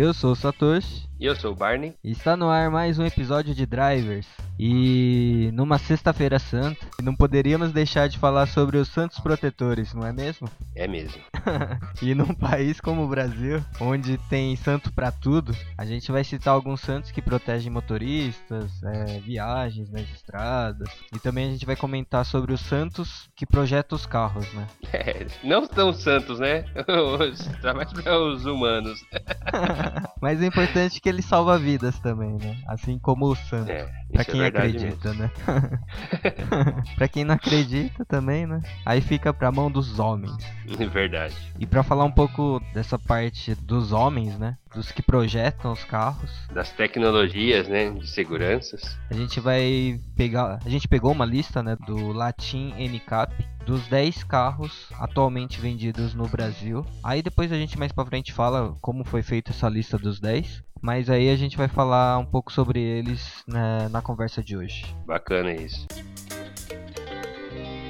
Eu sou o Satoshi. E eu sou o Barney. E está no ar mais um episódio de Drivers. E numa sexta-feira santa, não poderíamos deixar de falar sobre os santos protetores, não é mesmo? É mesmo. e num país como o Brasil, onde tem santo para tudo, a gente vai citar alguns santos que protegem motoristas, é, viagens nas estradas. E também a gente vai comentar sobre os santos que projetam os carros, né? É, não tão santos, né? Tá mais para os humanos. Mas é importante que ele salva vidas também, né? Assim como o santo. É, Pra isso quem é acredita, mesmo. né? pra quem não acredita também, né? Aí fica pra mão dos homens. Verdade. E pra falar um pouco dessa parte dos homens, né? Dos que projetam os carros, Das tecnologias, né? De seguranças. a gente vai pegar. A gente pegou uma lista, né? Do Latin NCAP. Dos 10 carros atualmente vendidos no Brasil. Aí depois a gente mais pra frente fala como foi feita essa lista dos 10. Mas aí a gente vai falar um pouco sobre eles né, na conversa de hoje. Bacana isso.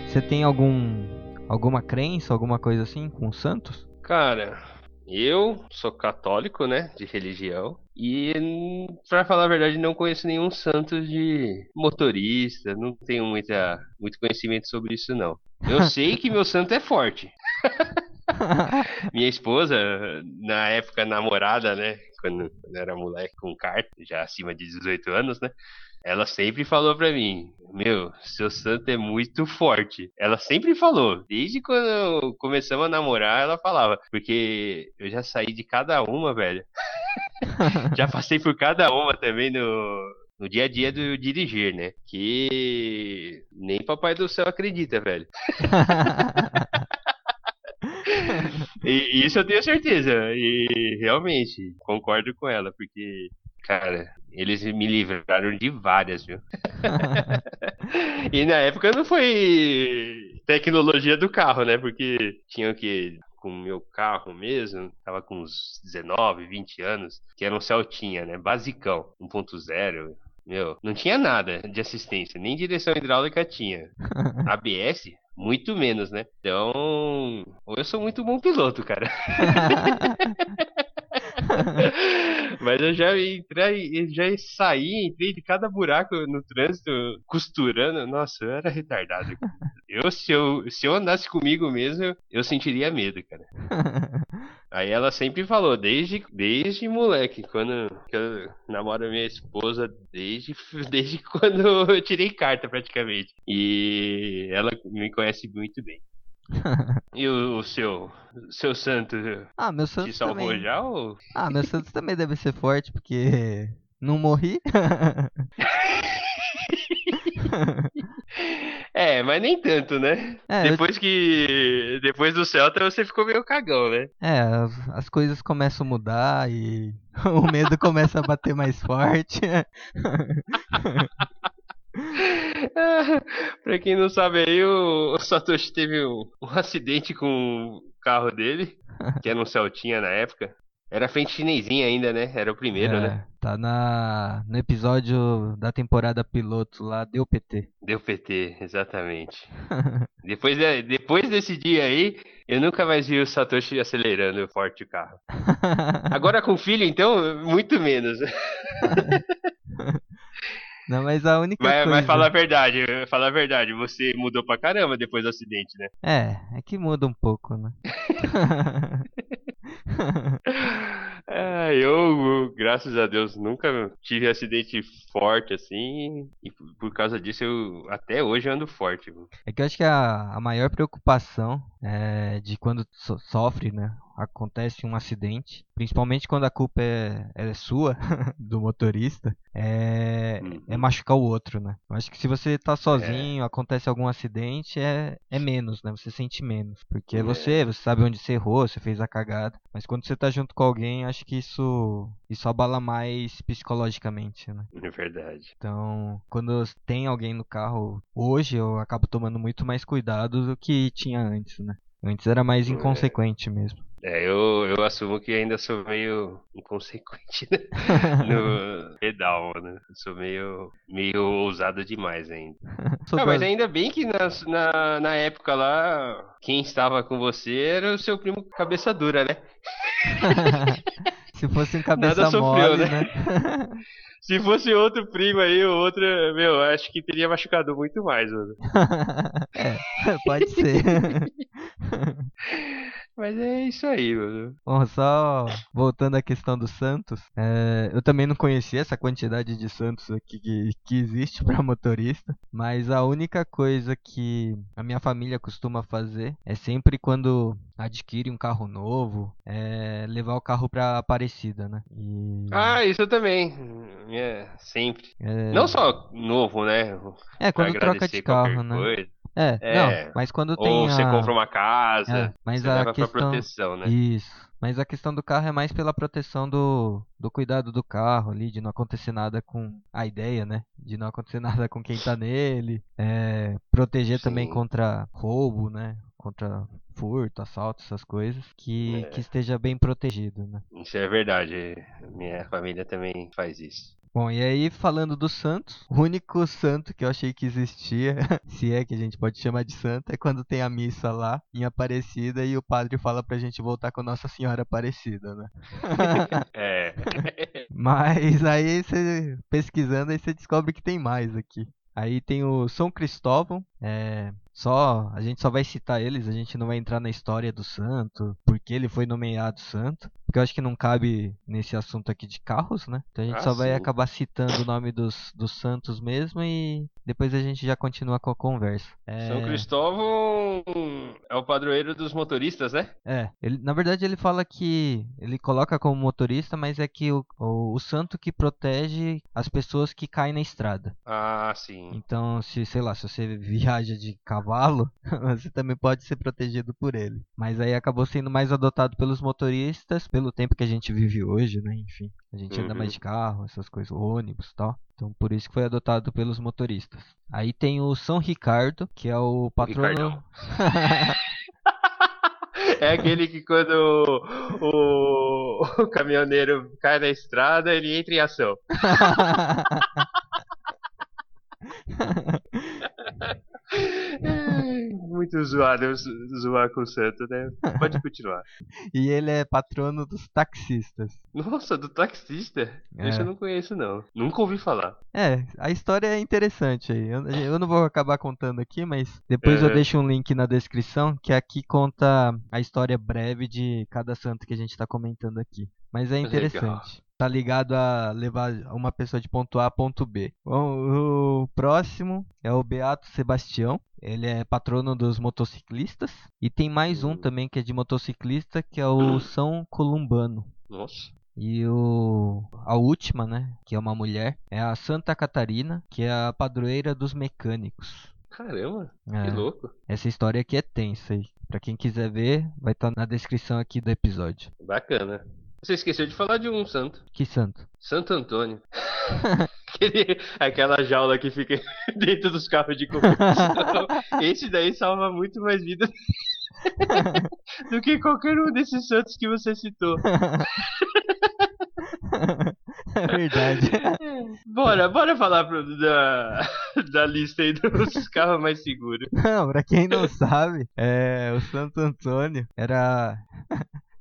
Você tem algum alguma crença, alguma coisa assim com os santos? Cara, eu sou católico, né? De religião. E, pra falar a verdade, não conheço nenhum santo de motorista. Não tenho muita, muito conhecimento sobre isso, não. Eu sei que meu santo é forte. Minha esposa, na época namorada, né? Quando eu era moleque com carta, já acima de 18 anos, né? Ela sempre falou pra mim: Meu, seu santo é muito forte. Ela sempre falou, desde quando começamos a namorar, ela falava, porque eu já saí de cada uma, velho. já passei por cada uma também no, no dia a dia do dirigir, né? Que nem Papai do Céu acredita, velho. E isso eu tenho certeza. E realmente, concordo com ela, porque, cara, eles me livraram de várias, viu? e na época não foi tecnologia do carro, né? Porque tinha o que. Com o meu carro mesmo, tava com uns 19, 20 anos, que era um Celtinha, né? Basicão, 1.0. Meu, não tinha nada de assistência, nem direção hidráulica tinha. ABS, muito menos, né? Então, eu sou muito bom piloto, cara. Mas eu já entrei, já saí, entrei de cada buraco no trânsito, costurando. Nossa, eu era retardado. Eu se, eu, se eu andasse comigo mesmo, eu sentiria medo, cara. Aí ela sempre falou, desde, desde moleque, quando eu namoro minha esposa, desde, desde quando eu tirei carta praticamente. E ela me conhece muito bem. E o, o seu, seu santo ah, meu te santo salvou também. já ou Ah, meu santo também deve ser forte porque não morri. É, mas nem tanto, né? É, eu- depois que. Depois do Celta você ficou meio cagão, né? É, as, as coisas começam a mudar e o medo começa a bater mais forte. pra quem não sabe aí, o, o Satoshi teve um, um acidente com o carro dele, que era um Celtinha na época. Era frente chinesinha ainda, né? Era o primeiro, É, né? Tá na, no episódio da temporada piloto lá, deu PT. Deu PT, exatamente. depois, de- depois desse dia aí, eu nunca mais vi o Satoshi acelerando forte o carro. Agora com filho, então, muito menos. Não, mas a única Mas, coisa. mas fala a verdade, fala a verdade, você mudou pra caramba depois do acidente, né? É, é que muda um pouco, né? Ah, eu, graças a Deus, nunca tive acidente forte assim, e por- causa disso eu até hoje ando forte. É que eu acho que a, a maior preocupação é de quando so- sofre, né? Acontece um acidente, principalmente quando a culpa é, é sua, do motorista, é, Uhum. é machucar o outro, né? Eu acho que se você tá sozinho, acontece algum acidente, é, é menos, né? Você sente menos. Porque é É. você, você sabe onde você errou, você fez a cagada. Mas quando você tá junto com alguém, acho que isso, isso abala mais psicologicamente, né? É verdade. Então, quando tem alguém no carro, hoje eu acabo tomando muito mais cuidado do que tinha antes, né? Antes era mais É. inconsequente mesmo. É, eu, eu assumo que ainda sou meio inconsequente né? no pedal, né? Eu sou meio, meio ousado demais ainda. Sou Ah, mas ainda bem que na, na, na época lá, quem estava com você era o seu primo cabeça dura, né? Se fosse um cabeça Nada sofreu, mole, né? né? Se fosse outro primo aí, o outro, meu, acho que teria machucado muito mais, mano. é, pode ser. Mas é isso aí, mano. Bom, só voltando à questão do Santos, é, eu também não conhecia essa quantidade de Santos aqui que, que existe para motorista, mas a única coisa que a minha família costuma fazer é sempre quando adquire um carro novo, é levar o carro pra Aparecida, né? E... Ah, isso também. É, sempre. É... Não só novo, né? É, quando troca de carro, né? Coisa. É, é, não, mas quando tem. Ou você a... compra uma casa, é, você leva questão... pra proteção, né? Isso. Mas a questão do carro é mais pela proteção do, do cuidado do carro ali, de não acontecer nada com a ideia, né? De não acontecer nada com quem tá nele. É, proteger Sim. também contra roubo, né? Contra furto, assalto, essas coisas. Que, é. que esteja bem protegido, né? Isso é verdade. Minha família também faz isso. Bom, e aí falando do Santos, o único santo que eu achei que existia, se é que a gente pode chamar de santo, é quando tem a missa lá em Aparecida e o padre fala pra gente voltar com Nossa Senhora Aparecida, né? é. Mas aí você pesquisando aí você descobre que tem mais aqui. Aí tem o São Cristóvão, é, só a gente só vai citar eles, a gente não vai entrar na história do santo, porque ele foi nomeado santo, porque eu acho que não cabe nesse assunto aqui de carros, né? Então a gente ah, só vai acabar citando o nome dos, dos santos mesmo e depois a gente já continua com a conversa. É... São Cristóvão é o padroeiro dos motoristas, né? É, ele, na verdade ele fala que ele coloca como motorista, mas é que o, o, o santo que protege as pessoas que caem na estrada. Ah, sim. Então, se sei lá, se você viaja de cavalo, você também pode ser protegido por ele. Mas aí acabou sendo mais adotado pelos motoristas, pelo tempo que a gente vive hoje, né? Enfim, a gente uhum. anda mais de carro, essas coisas, ônibus e tal. Então por isso que foi adotado pelos motoristas. Aí tem o São Ricardo, que é o patrono. É aquele que quando o, o, caminhoneiro cai na estrada, ele entra em ação. Muito zoado zoar com o santo, né? Pode continuar. e ele é patrono dos taxistas. Nossa, do taxista? É. Esse eu não conheço, não. Nunca ouvi falar. É, a história é interessante aí. Eu, eu não vou acabar contando aqui, mas depois é. eu deixo um link na descrição que aqui conta a história breve de cada santo que a gente tá comentando aqui. Mas é interessante. Legal tá ligado a levar uma pessoa de ponto A a ponto B. Bom, o próximo é o Beato Sebastião. Ele é patrono dos motociclistas. E tem mais um hum. também que é de motociclista, que é o São Columbano. Nossa. E o a última, né, que é uma mulher, é a Santa Catarina, que é a padroeira dos mecânicos. Caramba, é. que louco. Essa história aqui é tensa aí. Pra quem quiser ver, vai estar tá na descrição aqui do episódio. Bacana. Você esqueceu de falar de um santo. Que santo? Santo Antônio. Aquele, aquela jaula que fica dentro dos carros de competição. Esse daí salva muito mais vidas do que qualquer um desses santos que você citou. É verdade. Bora, bora falar pro, da, da lista aí dos carros mais seguros. Não, pra quem não sabe, é, o Santo Antônio era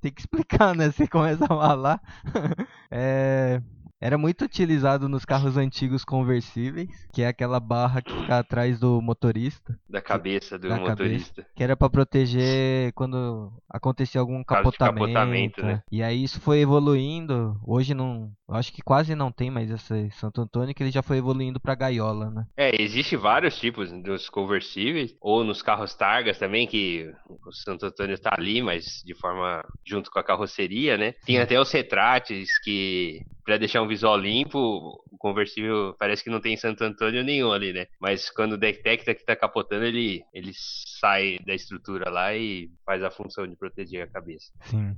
tem que explicar, né? Você começa a falar. é, era muito utilizado nos carros antigos conversíveis, que é aquela barra que fica atrás do motorista. Da cabeça do da motorista. Cabeça, que era para proteger quando acontecia algum capotamento. capotamento né? E aí isso foi evoluindo. Hoje não. Acho que quase não tem mais esse Santo Antônio, que ele já foi evoluindo para gaiola, né? É, existe vários tipos dos conversíveis, ou nos carros targas também, que o Santo Antônio tá ali, mas de forma junto com a carroceria, né? Tem até os retrates que para deixar um visual limpo, o conversível parece que não tem Santo Antônio nenhum ali, né? Mas quando detecta que tá capotando, ele, ele sai da estrutura lá e faz a função de proteger a cabeça. Sim.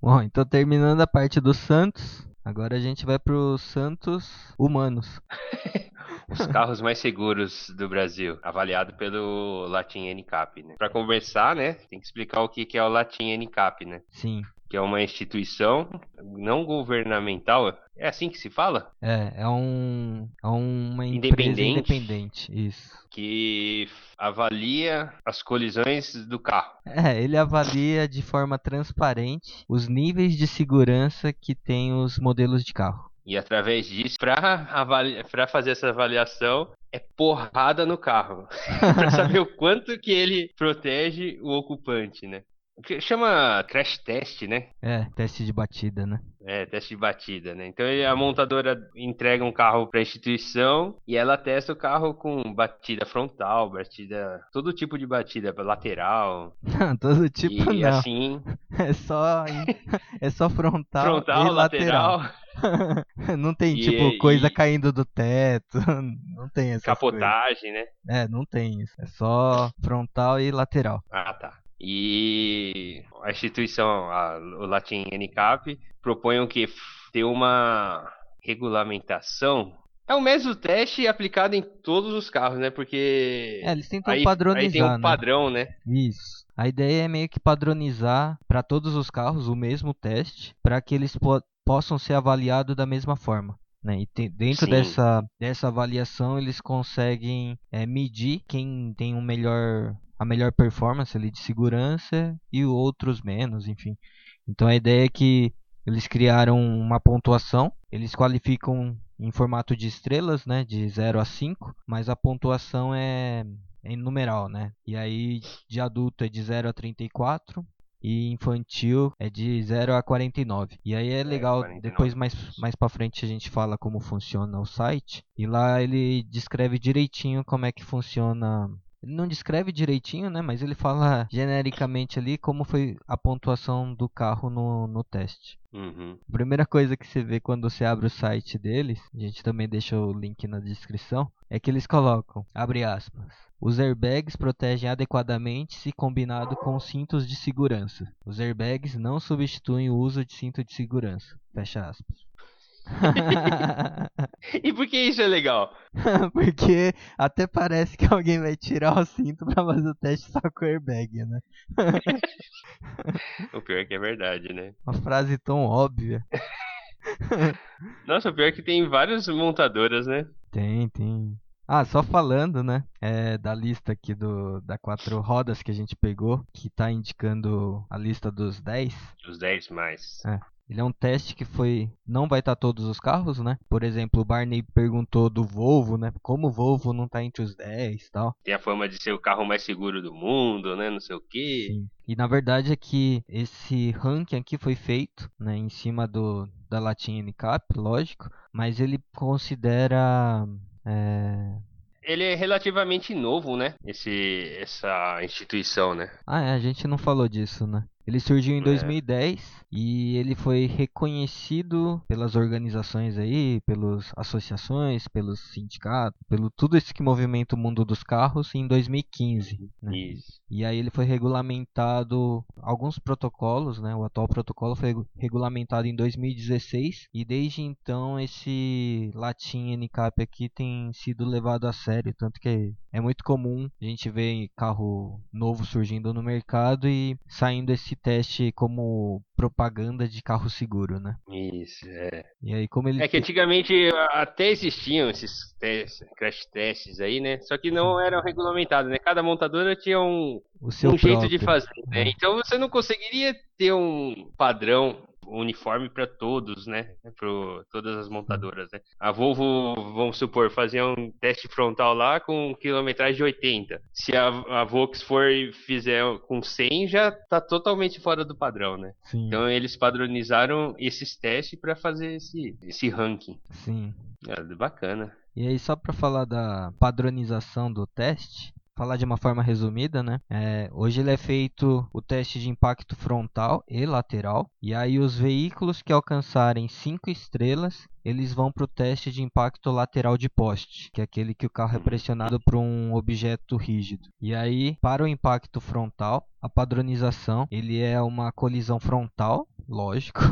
Bom, então terminando a parte dos santos, agora a gente vai para os santos humanos. Os carros mais seguros do Brasil, avaliado pelo Latin NCAP, né? Para conversar, né, tem que explicar o que que é o Latin NCAP, né? Sim. Que é uma instituição não governamental, é assim que se fala? É, é um é uma empresa Independente. independente, isso. Que avalia as colisões do carro. É, ele avalia de forma transparente os níveis de segurança que tem os modelos de carro. E através disso, para fazer essa avaliação, é porrada no carro. para saber o quanto que ele protege o ocupante, né? Que Chama crash test, né? É, teste de batida, né? É, teste de batida, né? Então a montadora entrega um carro para a instituição e ela testa o carro com batida frontal, batida, todo tipo de batida, lateral. Todo tipo e não. assim, É só é só frontal, frontal, e lateral. lateral, não tem E- tipo coisa e- caindo do teto, não tem essa capotagem, né? É, não tem isso. É só frontal e lateral. Ah, tá. E a instituição, a, o Latin NCAP, propõe que? Ter uma regulamentação. É o mesmo teste aplicado em todos os carros, né? Porque É, eles tentam aí, padronizar, aí tem um né? padrão, né? Isso. A ideia é meio que padronizar para todos os carros o mesmo teste, para que eles po- possam ser avaliados da mesma forma. Né? E te- dentro Sim. dessa, dessa avaliação eles conseguem é, medir quem tem um melhor, a melhor performance ali de segurança e outros menos, enfim. Então a ideia é que eles criaram uma pontuação, eles qualificam em formato de estrelas, né, de 0 a 5, mas a pontuação é, é em numeral, né? E aí de adulto é de 0 a 34 e infantil é de 0 a 49. E aí é legal, 49. depois mais, mais pra frente a gente fala como funciona o site. E lá ele descreve direitinho como é que funciona. Ele não descreve direitinho, né? Mas ele fala genericamente ali como foi a pontuação do carro no, no teste. Uhum. A primeira coisa que você vê quando você abre o site deles, a gente também deixa o link na descrição, é que eles colocam, abre aspas, os airbags protegem adequadamente se combinado com cintos de segurança. Os airbags não substituem o uso de cinto de segurança. Fecha aspas. E por que isso é legal? Porque até parece que alguém vai tirar o cinto pra fazer o teste só com o airbag, né? O pior é que é verdade, né? Uma frase tão óbvia. Nossa, o pior é que tem várias montadoras, né? Tem, tem. Ah, só falando, né? É, da lista aqui do, da quatro rodas que a gente pegou, que tá indicando a lista dos 10. Os 10 mais. Ele é um teste que foi. Não vai estar todos os carros, né? Por exemplo, o Barney perguntou do Volvo, né? Como o Volvo não tá entre os 10 e tal. Tem a fama de ser o carro mais seguro do mundo, né? Não sei o quê. Sim. E na verdade é que esse ranking aqui foi feito, né? Em cima do, da Latin NCAP, lógico. Mas ele considera. É... Ele é relativamente novo, né? Esse, essa instituição, né? Ah, é, a gente não falou disso, né? Ele surgiu em É. 2010 e ele foi reconhecido pelas organizações aí, pelas associações, pelos sindicatos, pelo tudo isso que movimenta o mundo dos carros em 2015. né? Isso. E aí ele foi regulamentado alguns protocolos, né? O atual protocolo foi regu- regulamentado em 2016 e desde então esse Latin NCAP aqui tem sido levado a sério, tanto que é muito comum a gente ver carro novo surgindo no mercado e saindo esse teste como propaganda de carro seguro, né? Isso, é. E aí como ele É que antigamente até existiam esses testes, crash tests aí, né? Só que não eram regulamentados, né? Cada montadora tinha um, um jeito de fazer, né? É. Então você não conseguiria ter um padrão uniforme para todos, né? Para todas as montadoras, né? A Volvo, vamos supor, fazia um teste frontal lá com quilometragem de 80. Se a, a Volks for e fizer com 100, já tá totalmente fora do padrão, né? Sim, Então eles padronizaram esses testes para fazer esse, esse ranking. sim. É, bacana. E aí, só para falar da padronização do teste, falar de uma forma resumida, né? É, hoje ele é feito o teste de impacto frontal e lateral. E aí, os veículos que alcançarem 5 estrelas, eles vão para o teste de impacto lateral de poste, que é aquele que o carro é pressionado por um objeto rígido. E aí, para o impacto frontal, a padronização, ele é uma colisão frontal, lógico.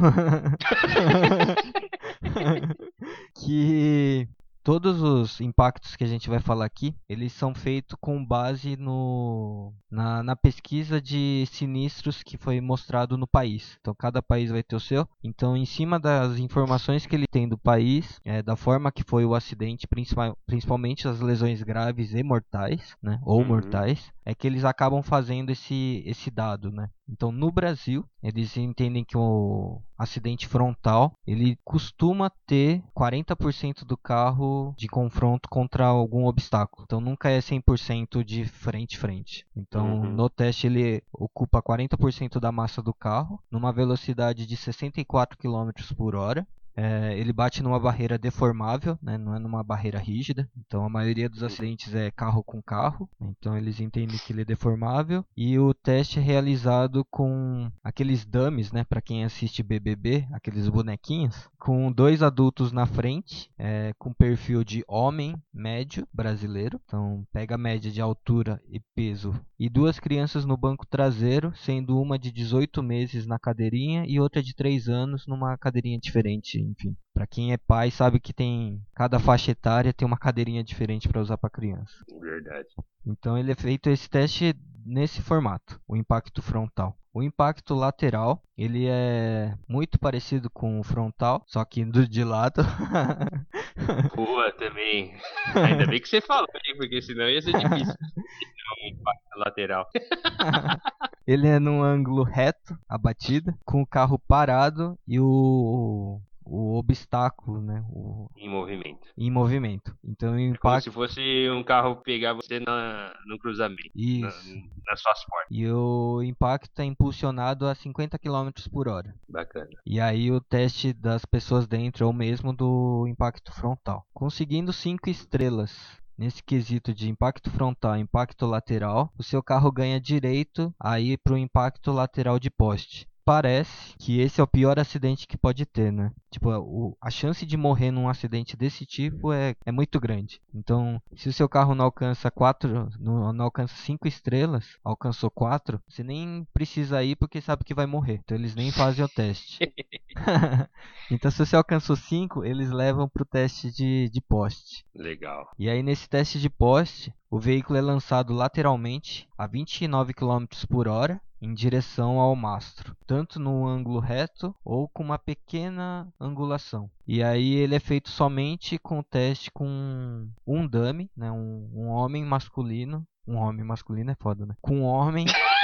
que todos os impactos que a gente vai falar aqui, eles são feitos com base no, na, na pesquisa de sinistros que foi mostrado no país. Então, cada país vai ter o seu. Então, em cima das informações que ele tem do país, é, da forma que foi o acidente, principal, principalmente as lesões graves e mortais, né, ou uhum. mortais, é que eles acabam fazendo esse, esse dado, né? Então, no Brasil, eles entendem que o acidente frontal, ele costuma ter 40% do carro de confronto contra algum obstáculo. Então, nunca é 100% de frente frente. Então, uhum. no teste ele ocupa 40% da massa do carro numa velocidade de 64 km por hora é, ele bate numa barreira deformável, né, não é numa barreira rígida. Então a maioria dos acidentes é carro com carro. Então eles entendem que ele é deformável. E o teste é realizado com aqueles dummies, né, para quem assiste BBB, aqueles bonequinhos, com dois adultos na frente, é, com perfil de homem médio brasileiro. Então pega a média de altura e peso. E duas crianças no banco traseiro, sendo uma de 18 meses na cadeirinha e outra de 3 anos numa cadeirinha diferente enfim. Para quem é pai, sabe que tem cada faixa etária tem uma cadeirinha diferente para usar para criança. Verdade. Então ele é feito esse teste nesse formato, o impacto frontal. O impacto lateral, ele é muito parecido com o frontal, só que do de lado. Boa também. Ainda bem que você falou, hein, porque senão ia ser difícil. Não, impacto lateral. ele é num ângulo reto, a batida, com o carro parado e o o obstáculo, né? O... Em movimento. Em movimento. Então o impacto... É como se fosse um carro pegar você na, no cruzamento. Isso. Na, nas suas portas. E o impacto é impulsionado a 50 km por hora. Bacana. E aí o teste das pessoas dentro é o mesmo do impacto frontal. Conseguindo 5 estrelas nesse quesito de impacto frontal e impacto lateral, o seu carro ganha direito a ir para o impacto lateral de poste parece que esse é o pior acidente que pode ter, né? Tipo, o, a chance de morrer num acidente desse tipo é, é muito grande. Então, se o seu carro não alcança quatro, não, não alcança cinco estrelas, alcançou quatro, você nem precisa ir porque sabe que vai morrer. Então eles nem fazem o teste. então, se você alcançou cinco, eles levam pro teste de, de poste. Legal. E aí nesse teste de poste, o veículo é lançado lateralmente a 29 km por hora em direção ao mastro, tanto no ângulo reto ou com uma pequena angulação. E aí ele é feito somente com teste com um dummy, né, um, um homem masculino. Um homem masculino é foda, né? Com um homem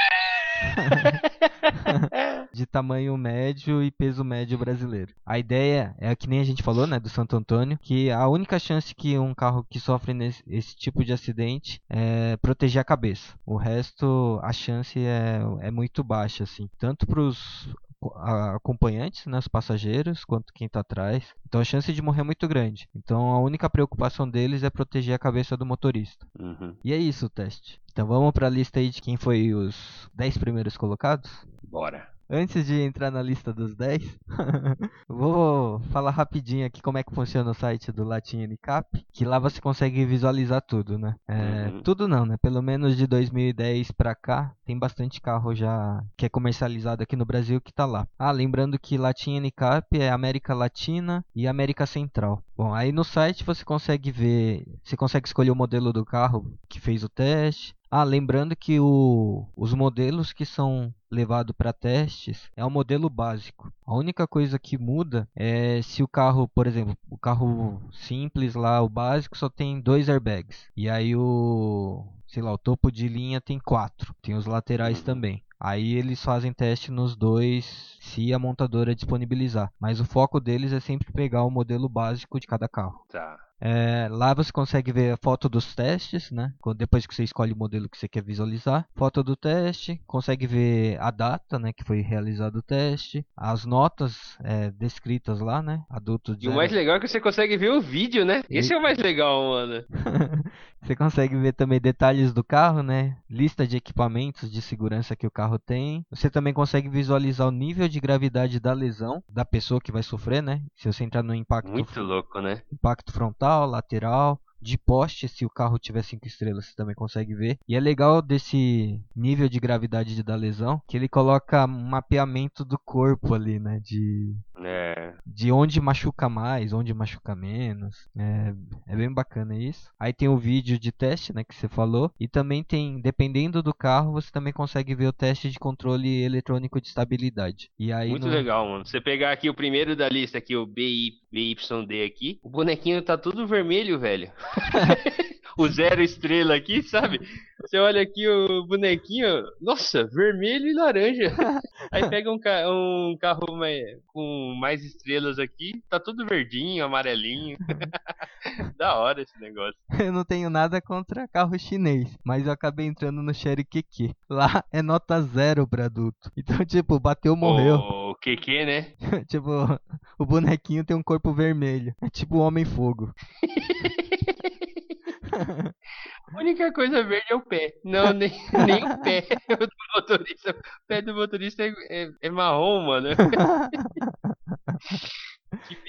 de tamanho médio e peso médio brasileiro. A ideia é que nem a gente falou, né, do Santo Antônio, que a única chance que um carro que sofre nesse, esse tipo de acidente é proteger a cabeça. O resto, a chance é, é muito baixa, assim, tanto para os acompanhantes, né, os passageiros, quanto quem está atrás. Então a chance de morrer é muito grande. Então a única preocupação deles é proteger a cabeça do motorista. Uhum. E é isso o teste. Então vamos para a lista aí de quem foi os 10 primeiros colocados? Bora. Antes de entrar na lista dos 10, vou falar rapidinho aqui como é que funciona o site do Latin NCAP, que lá você consegue visualizar tudo, né? É, uhum. Tudo não, né? Pelo menos de 2010 para cá, tem bastante carro já que é comercializado aqui no Brasil que tá lá. Ah, lembrando que Latin NCAP é América Latina e América Central. Bom, aí no site você consegue ver, você consegue escolher o modelo do carro que fez o teste, ah, lembrando que o, os modelos que são levados para testes é o modelo básico. A única coisa que muda é se o carro, por exemplo, o carro simples lá, o básico, só tem dois airbags. E aí o, sei lá, o topo de linha tem quatro. Tem os laterais também. Aí eles fazem teste nos dois se a montadora disponibilizar. Mas o foco deles é sempre pegar o modelo básico de cada carro. Tá. É, lá você consegue ver a foto dos testes, né? Depois que você escolhe o modelo que você quer visualizar. Foto do teste, consegue ver a data, né? Que foi realizado o teste. As notas é, descritas lá, né? Adulto E o mais legal é que você consegue ver o vídeo, né? Esse e... é o mais legal, mano. você consegue ver também detalhes do carro, né? Lista de equipamentos de segurança que o carro tem. Você também consegue visualizar o nível de gravidade da lesão da pessoa que vai sofrer, né? Se você entrar no impacto... Muito louco, né? Impacto frontal lateral, de poste, se o carro tiver 5 estrelas, você também consegue ver. E é legal desse nível de gravidade da lesão, que ele coloca um mapeamento do corpo ali, né? De. É, de onde machuca mais, onde machuca menos. É, é bem bacana isso. Aí tem o vídeo de teste, né, que você falou. E também tem, dependendo do carro, você também consegue ver o teste de controle eletrônico de estabilidade. E aí Muito no... legal, mano. Você pegar aqui o primeiro da lista, aqui, o BI, BYD aqui, o bonequinho tá tudo vermelho, velho. o zero estrela aqui, sabe? Você olha aqui o bonequinho, nossa, vermelho e laranja. Aí pega um, ca um carro mais, com mais estrelas aqui, tá tudo verdinho, amarelinho. da hora esse negócio. Eu não tenho nada contra carro chinês, mas eu acabei entrando no Sherry QQ. Lá é nota zero pra adulto. Então, tipo, bateu, morreu. O QQ, né? tipo, o bonequinho tem um corpo vermelho. É tipo o Homem-Fogo. A única coisa verde é o pé. Não, nem, nem o pé do motorista. O pé do motorista é, é, é marrom, mano.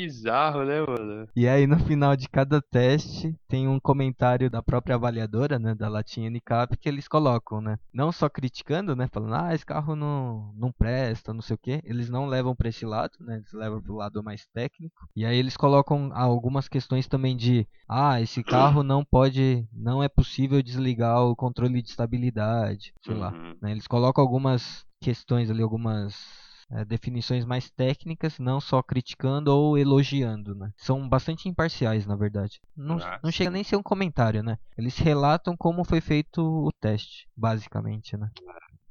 Bizarro, né, mano? E aí no final de cada teste tem um comentário da própria avaliadora, né, da Latinha NCAP, que eles colocam, né? Não só criticando, né, falando, ah, esse carro não, não presta, não sei o quê. Eles não levam para esse lado, né? Eles levam pro lado mais técnico. E aí eles colocam algumas questões também de, ah, esse carro não pode, não é possível desligar o controle de estabilidade, sei uhum. lá. Né? Eles colocam algumas questões ali, algumas é, definições mais técnicas, não só criticando ou elogiando, né? São bastante imparciais, na verdade. Não, ah, não chega nem a ser um comentário, né? Eles relatam como foi feito o teste, basicamente, né?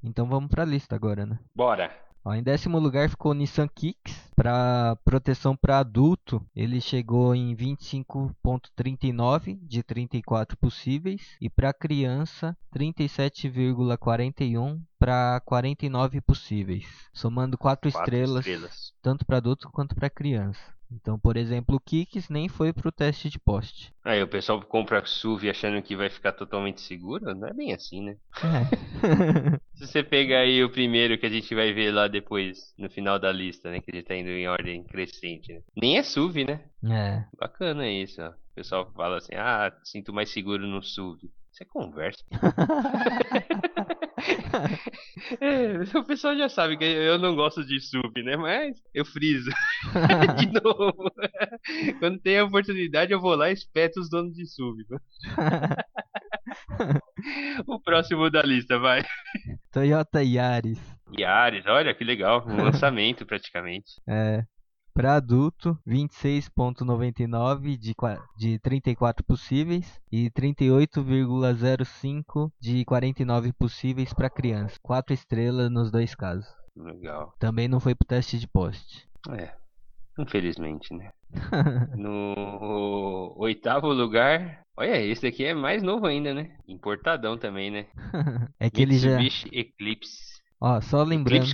Então vamos para a lista agora, né? Bora. Ó, em décimo lugar ficou o Nissan Kicks. Para proteção para adulto, ele chegou em 25,39 de 34 possíveis. E para criança, 37,41 para 49 possíveis. Somando 4 estrelas, estrelas, tanto para adulto quanto para criança. Então, por exemplo, o Kicks nem foi pro teste de poste. Aí o pessoal compra SUV achando que vai ficar totalmente seguro? Não é bem assim, né? É. Se você pegar aí o primeiro que a gente vai ver lá depois, no final da lista, né? Que ele tá indo em ordem crescente, né? Nem é SUV, né? É. Bacana isso, ó. O pessoal fala assim, ah, sinto mais seguro no SUV. Você conversa. é, o pessoal já sabe que eu não gosto de SUV, né? Mas eu friso. de novo. Quando tem a oportunidade, eu vou lá e espeto os donos de SUV. o próximo da lista, vai. Toyota Yaris. Yaris, olha que legal. Um lançamento praticamente. É. Para adulto, 26,99 de, de 34 possíveis e 38,05 de 49 possíveis para criança. 4 estrelas nos dois casos. Legal. Também não foi pro teste de poste. É, infelizmente, né? no oitavo lugar, olha, esse daqui é mais novo ainda, né? Importadão também, né? é que ele já. Eclipse. Ó, só lembrando.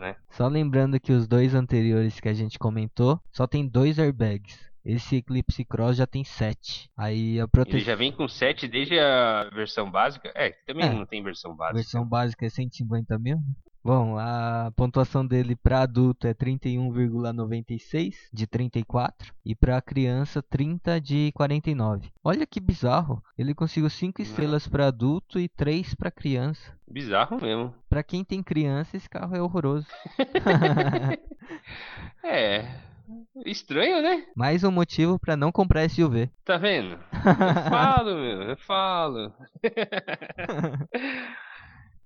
Né? Só lembrando que os dois anteriores que a gente comentou só tem dois airbags. Esse Eclipse Cross já tem 7. Aí a proteção. Ele já vem com 7 desde a versão básica? É, também é, não tem versão básica. Versão básica é 150 mil? Bom, a pontuação dele para adulto é 31,96 de 34 e para criança 30 de 49. Olha que bizarro, ele conseguiu 5 estrelas para adulto e 3 para criança. Bizarro mesmo. Para quem tem criança, esse carro é horroroso. é, Estranho, né? Mais um motivo para não comprar SUV. Tá vendo? Eu falo, meu, eu falo.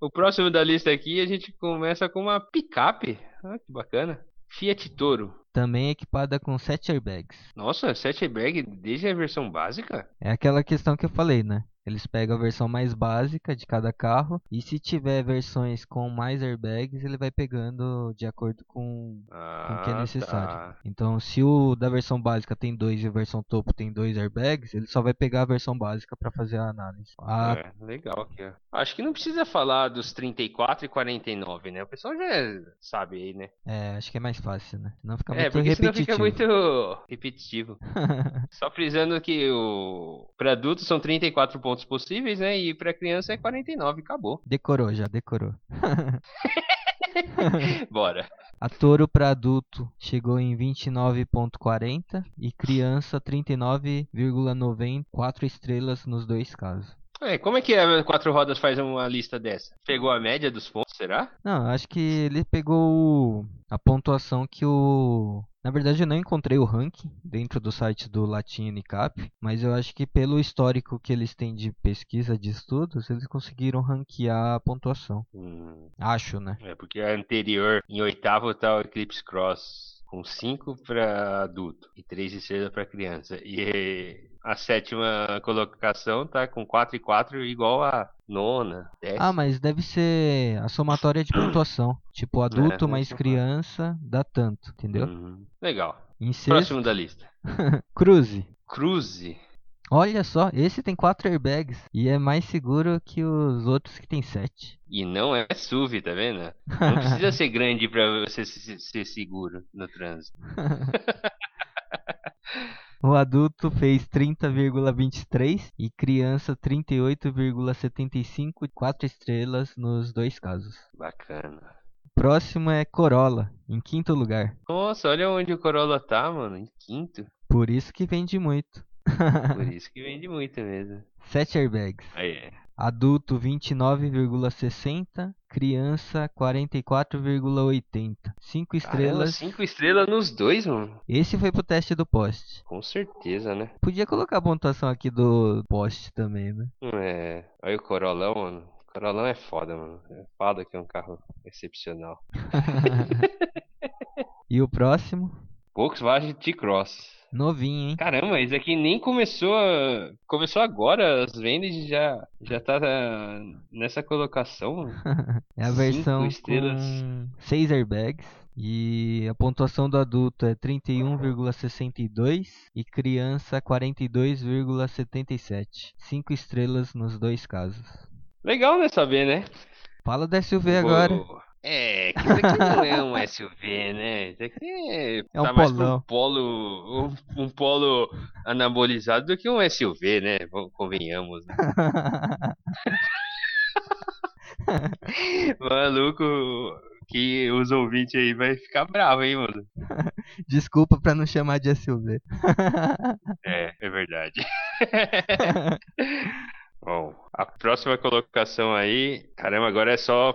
O próximo da lista aqui a gente começa com uma picape. Ah, que bacana. Fiat Toro. Também equipada com 7 airbags. Nossa, 7 airbags desde a versão básica? É aquela questão que eu falei, né? Eles pegam a versão mais básica de cada carro e se tiver versões com mais airbags, ele vai pegando de acordo com, ah, com o que é ah, necessário. Tá. Então, se o da versão básica tem dois e a versão topo tem dois airbags, ele só vai pegar a versão básica para fazer a análise. A... É, legal aqui. Ó. Acho que não precisa falar dos 34 e 49, né? O pessoal já sabe aí, né? É, acho que é mais fácil, né? Não fica é, muito repetitivo. fica muito repetitivo. só frisando que o para adultos são 34 pontos pontos possíveis, né? E para criança é 49, acabou. Decorou já, decorou. Bora. A Toro para adulto chegou em 29.40 e criança 39,94 estrelas nos dois casos. É, como é que a Quatro Rodas faz uma lista dessa? Pegou a média dos pontos, será? Não, acho que ele pegou a pontuação que o. Na verdade, eu não encontrei o ranking dentro do site do Latin Unicap, mas eu acho que pelo histórico que eles têm de pesquisa de estudos, eles conseguiram ranquear a pontuação. Hum, Acho, né? é porque a anterior, em oitavo, tá o Eclipse Cross. Com 5 para adulto e 3 estrelas para criança. E a sétima colocação tá com 4 e 4 igual a nona, décima. Ah, mas deve ser a somatória de pontuação. Tipo, adulto É, mais criança dá tanto, entendeu? Uhum. Legal. Próximo da lista. Cruze. Cruze. Olha só, esse tem 4 airbags e é mais seguro que os outros que tem 7. E não é SUV, tá vendo? Não precisa ser grande pra você se- ser seguro no trânsito. O adulto fez 30,23 e criança 38,75, 4 estrelas nos dois casos. Bacana. Próximo é Corolla, em quinto lugar. Nossa, olha onde o Corolla tá, mano. Em quinto. Por isso que vende muito. Por isso que vende muito mesmo. 7 airbags. Aí é. Adulto 29,60, criança 44,80. 5 Caramba, estrelas. cinco estrelas nos dois, mano. Esse foi pro teste do poste. Com certeza, né? Podia colocar a pontuação aqui do poste também, né? É. Olha o Corolão, mano. O Corolão é foda, mano. É foda que é um carro excepcional. E o próximo? Volkswagen T-Cross. Novinho, hein? Caramba, esse aqui nem começou a... Começou agora, as vendas já, já tá ah, nessa colocação. É a versão estrelas. com 6 airbags. E a pontuação do adulto é 31,62 e criança 42,77. 5 estrelas nos dois casos. Legal, né, saber, né? Fala da SUV agora. É, que isso aqui não é um SUV, né? Isso aqui é, É um tá mais polão. um polo, um, um polo anabolizado do que um SUV, né? Convenhamos. né? Maluco, que os ouvintes aí vai ficar bravo, hein, mano? Desculpa pra não chamar de SUV. É, é verdade. Bom, a próxima colocação aí, caramba, agora é só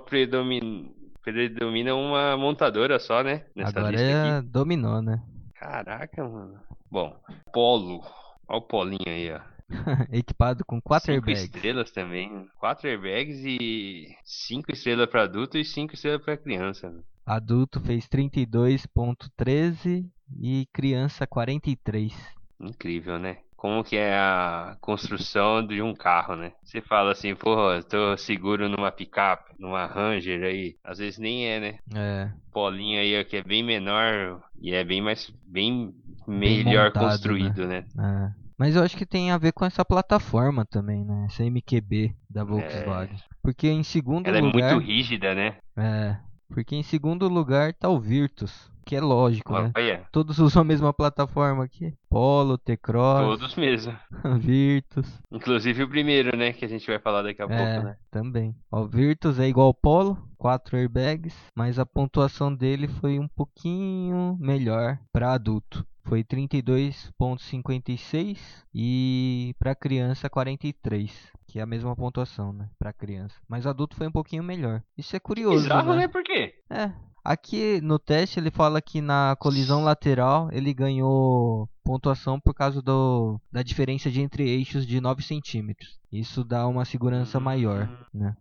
predomina, predomina uma montadora só, né? Nessa Agora lista aqui. é dominou, né? Caraca, mano. Bom, Polo. Olha o Polinho aí, ó. Equipado com 4 Cinco airbags. estrelas também. Quatro airbags e cinco estrelas pra adulto e cinco estrelas pra criança. né? Adulto fez 32,13 e criança 43. Incrível, né? Como que é a construção de um carro, né? Você fala assim, porra, tô seguro numa picape, numa Ranger aí. Às vezes nem é, né? É, Polinho aí ó, que é bem menor e é bem mais, bem melhor montado, construído, né? é. Mas eu acho que tem a ver com essa plataforma também, né? Essa MQB da Volkswagen. Porque em segundo É. Ela é lugar. muito rígida, né? É. Porque em segundo lugar tá o Virtus. Que é lógico, né? Olha, Todos usam a mesma plataforma aqui. Polo, T-Cross, todos mesmo. Virtus. Inclusive o primeiro, né? Que a gente vai falar daqui a é, pouco, né? também. Ó, o Virtus é igual ao Polo, 4 airbags, mas a pontuação dele foi um pouquinho melhor para adulto. Foi 32.56 e para criança 43, que é a mesma pontuação, né, para criança. Mas adulto foi um pouquinho melhor. Isso é curioso, Bizarro, né? né? Por quê? É. Aqui no teste ele fala que na colisão lateral ele ganhou pontuação por causa do, da diferença de entre eixos de 9 centímetros. Isso dá uma segurança maior, né?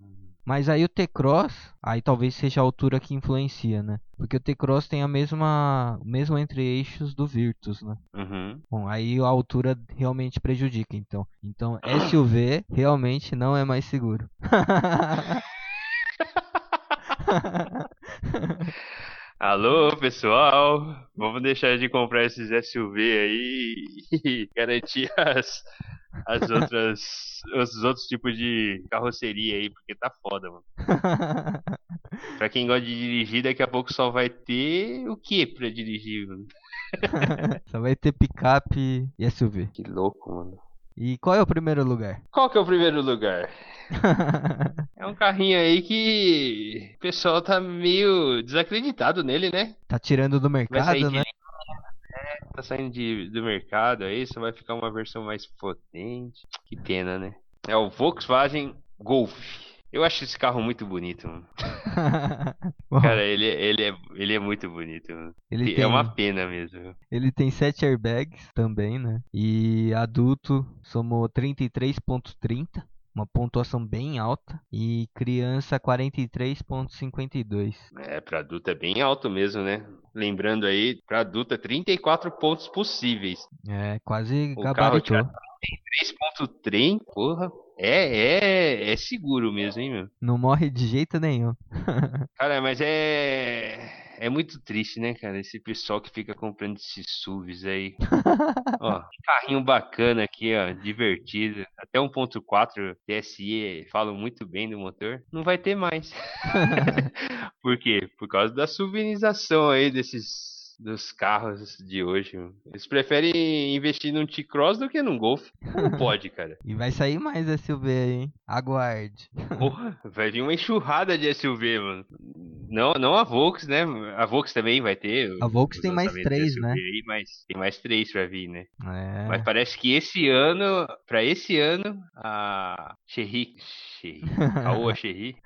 Mas aí o T-Cross, aí talvez seja a altura que influencia, né? Porque o T-Cross tem a mesma, o mesmo entre eixos do Virtus, né? Uhum. Bom, aí a altura realmente prejudica, então. Então SUV realmente não é mais seguro. Alô, pessoal! Vamos deixar de comprar esses SUV aí e garantir as, as outras, os outros tipos de carroceria aí, porque tá foda, mano. Pra quem gosta de dirigir, daqui a pouco só vai ter o que pra dirigir, mano? Só vai ter picape e SUV. Que louco, mano. E qual é o primeiro lugar? Qual que é o primeiro lugar? É um carrinho aí que o pessoal tá meio desacreditado nele, né? tá tirando do mercado, né? tá saindo de, do mercado aí, só vai ficar uma versão mais potente. Que pena, né? É o Volkswagen Golf. Eu acho esse carro muito bonito, mano. Cara, ele, ele, é, ele é muito bonito, mano. ele é tem, uma pena mesmo. ele tem 7 airbags também, né? E adulto somou 33.30, uma pontuação bem alta. E criança 43.52. É, pra adulto é bem alto mesmo, né? Lembrando aí, pra adulto é 34 pontos possíveis. É, quase gabaritou. já 3.3, porra. É, é, é seguro mesmo, hein, meu? Não morre de jeito nenhum. Cara, mas é. É muito triste, né, cara? Esse pessoal que fica comprando esses SUVs aí. ó, carrinho bacana aqui, ó, divertido. Até 1.4 TSI falam muito bem do motor. Não vai ter mais. Por quê? Por causa da subinização aí desses dos carros de hoje. Eles preferem investir num T-Cross do que num Golf. Como pode, cara? E vai sair mais SUV aí, hein? Aguarde. Porra, vai vir uma enxurrada de SUV, mano. Não, não a Volks, né? A Volks também vai ter. A Volks tem mais três, né? aí, mas tem mais três pra vir, né? É. Mas parece que esse ano, pra esse ano, a Cherry, Cherry, Caoa Cherry,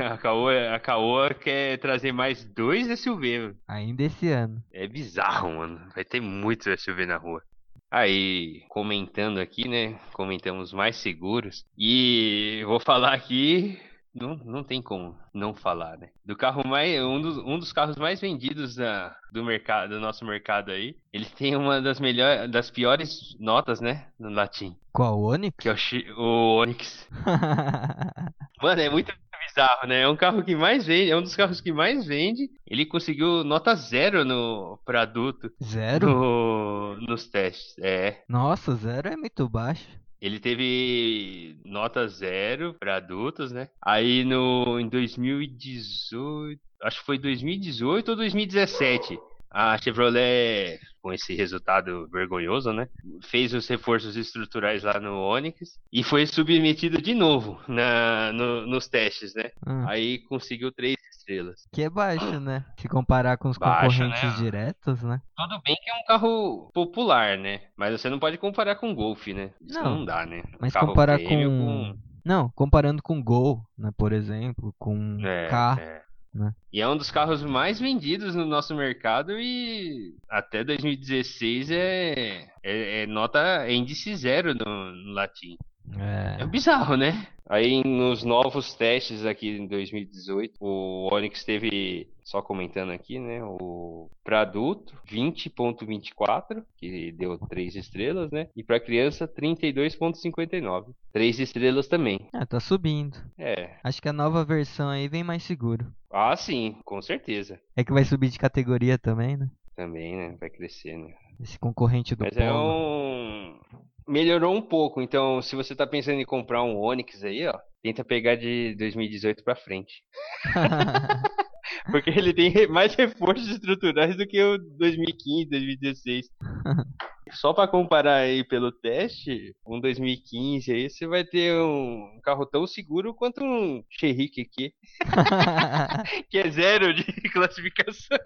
a Caoa, a Caoa quer trazer mais dois SUV, mano. Ainda esse ano. É bizarro, mano. Vai ter muito SUV na rua. Aí, comentando aqui, né? Comentamos mais seguros. E vou falar aqui. Não, não tem como não falar, né? Do carro mais. Um dos, um dos carros mais vendidos da, do mercado, do nosso mercado aí. Ele tem uma das melhores. das piores notas, né? No latim. Qual o Onix? Que é o, o Onix. Mano, é muito bizarro, né? É um carro que mais vende, é um dos carros que mais vende. Ele conseguiu nota zero no para adulto Zero? no, nos testes. É, Nossa, zero é muito baixo. Ele teve nota zero para adultos, né? Aí no em 2018, acho que foi 2018 ou 2017. A Chevrolet, com esse resultado vergonhoso, né? Fez os reforços estruturais lá no Onix e foi submetido de novo na, no- nos testes, né? Ah, Aí conseguiu três estrelas. que é baixo, né? Se comparar com os Baixo, concorrentes né? diretos, né? Tudo bem que é um carro popular, né? Mas você não pode comparar com o Golf, né? Isso Não, não, dá, né? Um Mas carro comparar prêmio com... Não, comparando com Gol, né? Por exemplo, com É, K. é. né? E é um dos carros mais vendidos no nosso mercado e até 2016 é, é, é nota é índice zero no, no latim. É É. bizarro, né? Aí nos novos testes aqui em 2018, o Onix teve, só comentando aqui, né? O para adulto 20.24, que deu 3 estrelas, né? E para criança 32.59. 3 estrelas também. Ah, tá subindo. É. Acho que a nova versão aí vem mais seguro. Ah, sim, com certeza. É que vai subir de categoria também, né? Também, né? Vai crescer, né? Esse concorrente do Mas é Polo. um. Melhorou um pouco, então se você tá pensando em comprar um Onix aí, ó, tenta pegar de 2018 pra frente. Porque ele tem mais reforços estruturais do que o 2015, 2016. Só pra comparar aí pelo teste, um 2015 aí, você vai ter um carro tão seguro quanto um Cherrique aqui, que é zero de classificação.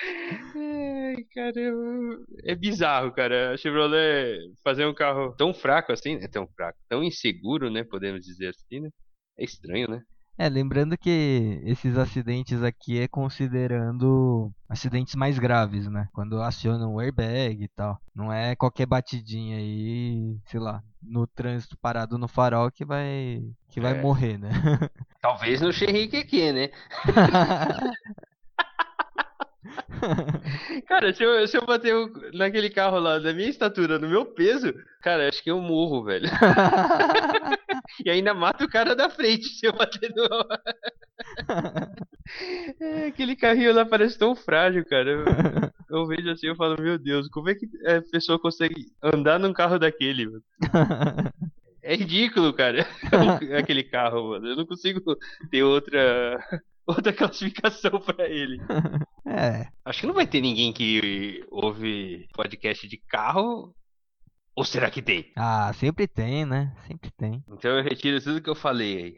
Ai, caramba. É bizarro, cara. A Chevrolet fazer um carro tão fraco assim, né? Tão fraco, tão inseguro, né? Podemos dizer assim, né? É estranho, né? É, lembrando que esses acidentes aqui é considerando acidentes mais graves, né? Quando acionam o airbag e tal. Não é qualquer batidinha aí, sei lá, no trânsito parado no farol que vai que vai É. morrer, né? Talvez no Cherrique aqui, né? Cara, se eu, se eu bater o- naquele carro lá da minha estatura, no meu peso, cara, acho que eu morro, velho. E ainda mato o cara da frente se eu bater no. É, aquele carrinho lá parece tão frágil, cara. Eu, eu vejo assim eu falo, meu Deus, como é que a pessoa consegue andar num carro daquele, mano? É ridículo, cara. Aquele carro, mano. Eu não consigo ter outra. Outra classificação pra ele. é, Acho que não vai ter ninguém que ouve podcast de carro. Ou será que tem? ah, sempre tem, né? Sempre tem. Então eu retiro tudo que eu falei aí.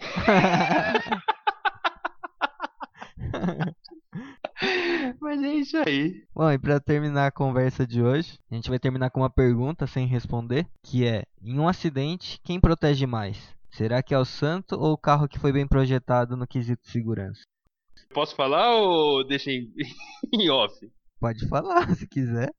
Mas é isso aí. Bom, e pra terminar a conversa de hoje, a gente vai terminar com uma pergunta sem responder, que é: em um acidente, quem protege mais? Será que é o santo ou o carro que foi bem projetado no quesito segurança? Posso falar ou deixa em, em off? Pode falar, se quiser.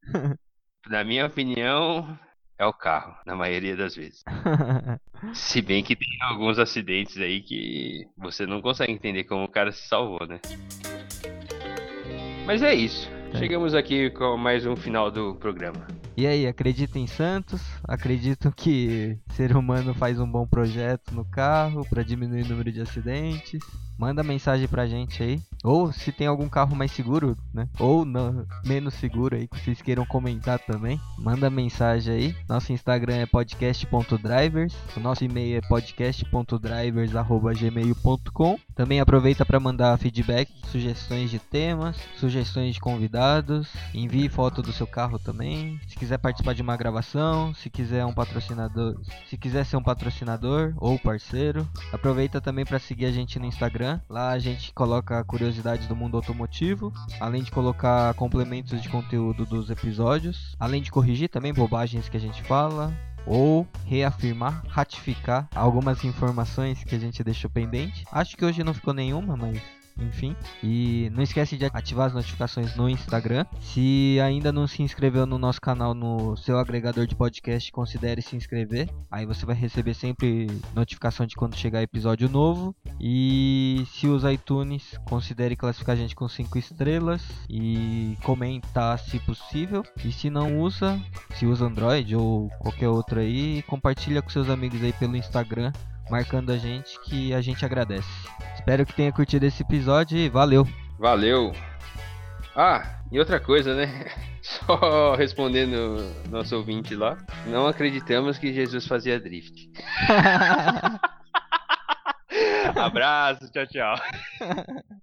Na minha opinião, é o carro, na maioria das vezes. Se bem que tem alguns acidentes aí que você não consegue entender como o cara se salvou, né? Mas é isso. É. Chegamos aqui com mais um final do programa. E aí, acredita em Santos? Acredito que ser humano faz um bom projeto no carro para diminuir o número de acidentes? Manda mensagem pra gente aí. Ou se tem algum carro mais seguro, né? Ou não, menos seguro aí, que vocês queiram comentar também. Manda mensagem aí. Nosso Instagram é podcast.drivers. O nosso e-mail é podcast.drivers.gmail.com. Também aproveita para mandar feedback, sugestões de temas, sugestões de convidados. Envie foto do seu carro também. Se quiser participar de uma gravação, se quiser um patrocinador, se quiser ser um patrocinador ou parceiro, aproveita também para seguir a gente no Instagram. Lá a gente coloca curiosidades do mundo automotivo, além de colocar complementos de conteúdo dos episódios, além de corrigir também bobagens que a gente fala, ou reafirmar, ratificar algumas informações que a gente deixou pendente. Acho que hoje não ficou nenhuma, mas enfim. E não esquece de ativar as notificações no Instagram. Se ainda não se inscreveu no nosso canal no seu agregador de podcast, considere se inscrever. Aí você vai receber sempre notificação de quando chegar episódio novo. E se usa iTunes, considere classificar a gente com 5 estrelas e comentar se possível. E se não usa, se usa Android ou qualquer outro aí, compartilha com seus amigos aí pelo Instagram marcando a gente que a gente agradece. Espero que tenha curtido esse episódio e valeu! Valeu! Ah, e outra coisa, né? Só respondendo nosso ouvinte lá, não acreditamos que Jesus fazia drift. Abraço, tchau, tchau.